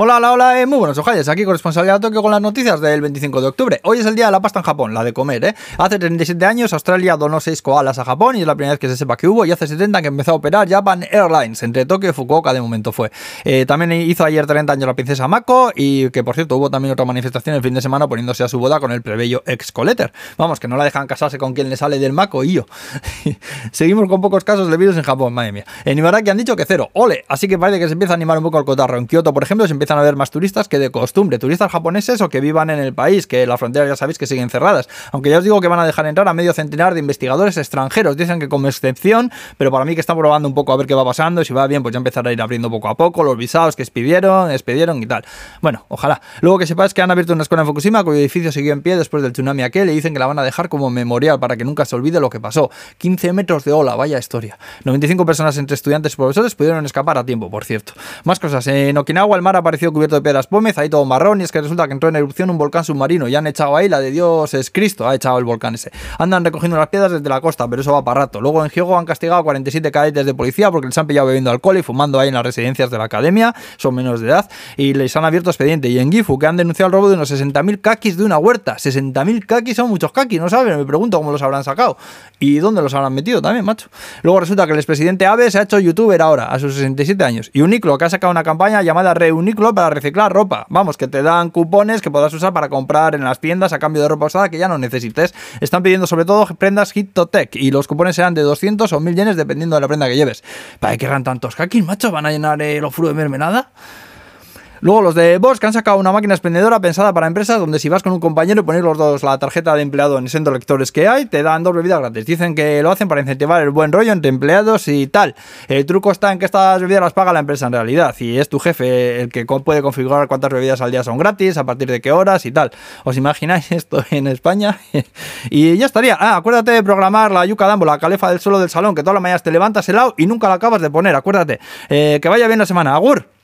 Hola, hola, hola, eh, muy buenos ojalles. Aquí corresponsalidad Tokio con las noticias del 25 de octubre. Hoy es el día de la pasta en Japón, la de comer, ¿eh? Hace 37 años Australia donó 6 koalas a Japón y es la primera vez que se sepa que hubo. Y hace 70 que empezó a operar Japan Airlines entre Tokio y Fukuoka de momento fue. Eh, también hizo ayer 30 años la princesa Mako y que por cierto hubo también otra manifestación el fin de semana poniéndose a su boda con el plebeyo ex Coleter. Vamos, que no la dejan casarse con quien le sale del Mako y yo. Seguimos con pocos casos de virus en Japón, madre mía. En Ibaraki han dicho que cero, ole. Así que parece que se empieza a animar un poco el cotarro. En Kioto, por ejemplo, se empiezan a ver más turistas que de costumbre. Turistas japoneses o que vivan en el país, que las fronteras ya sabéis que siguen cerradas. Aunque ya os digo que van a dejar entrar a medio centenar de investigadores extranjeros. Dicen que como excepción, pero para mí que están probando un poco a ver qué va pasando. Si va bien, pues ya empezará a ir abriendo poco a poco los visados que expidieron, expidieron y tal. Bueno, ojalá. Luego que sepáis que han abierto una escuela en Fukushima cuyo edificio siguió en pie después del tsunami aquel y dicen que la van a dejar como memorial para que nunca se olvide lo que pasó. 15 metros de ola, vaya historia. 95 personas entre estudiantes y profesores pudieron escapar a tiempo, por cierto. Más cosas. En Okinawa el mar apareció cubierto de piedras pómez, ahí todo marrón, y es que resulta que entró en erupción un volcán submarino y han echado ahí la de Dios es Cristo, ha echado el volcán ese. Andan recogiendo las piedras desde la costa, pero eso va para rato. Luego en Hyogo han castigado a 47 cadetes de policía porque les han pillado bebiendo alcohol y fumando ahí en las residencias de la academia, son menores de edad, y les han abierto expediente. Y en Gifu, que han denunciado el robo de unos 60.000 kakis de una huerta. 60.000 kakis son muchos kakis, no saben, me pregunto cómo los habrán sacado. ¿Y dónde los habrán metido también, macho? Luego resulta que el expresidente Abe se ha hecho youtuber ahora, a sus 67 años. Y Uniclo, que ha sacado una campaña llamada Reuniclo para reciclar ropa. Vamos, que te dan cupones que podrás usar para comprar en las tiendas a cambio de ropa usada que ya no necesites. Están pidiendo sobre todo prendas Hitotech y los cupones serán de 200 o 1000 yenes dependiendo de la prenda que lleves. ¿Para qué querrán tantos kakis, macho? ¿Van a llenar el ofru de mermelada? Luego los de Bosch han sacado una máquina expendedora pensada para empresas donde si vas con un compañero y ponéis los dos la tarjeta de empleado en de lectores que hay, te dan dos bebidas gratis. Dicen que lo hacen para incentivar el buen rollo entre empleados y tal. El truco está en que estas bebidas las paga la empresa en realidad y es tu jefe el que puede configurar cuántas bebidas al día son gratis, a partir de qué horas y tal. ¿Os imagináis esto en España? y ya estaría. Ah, acuérdate de programar la yuca dambo, la calefa del suelo del salón, que todas las mañanas te levantas helado y nunca la acabas de poner, acuérdate. Eh, que vaya bien la semana. Agur.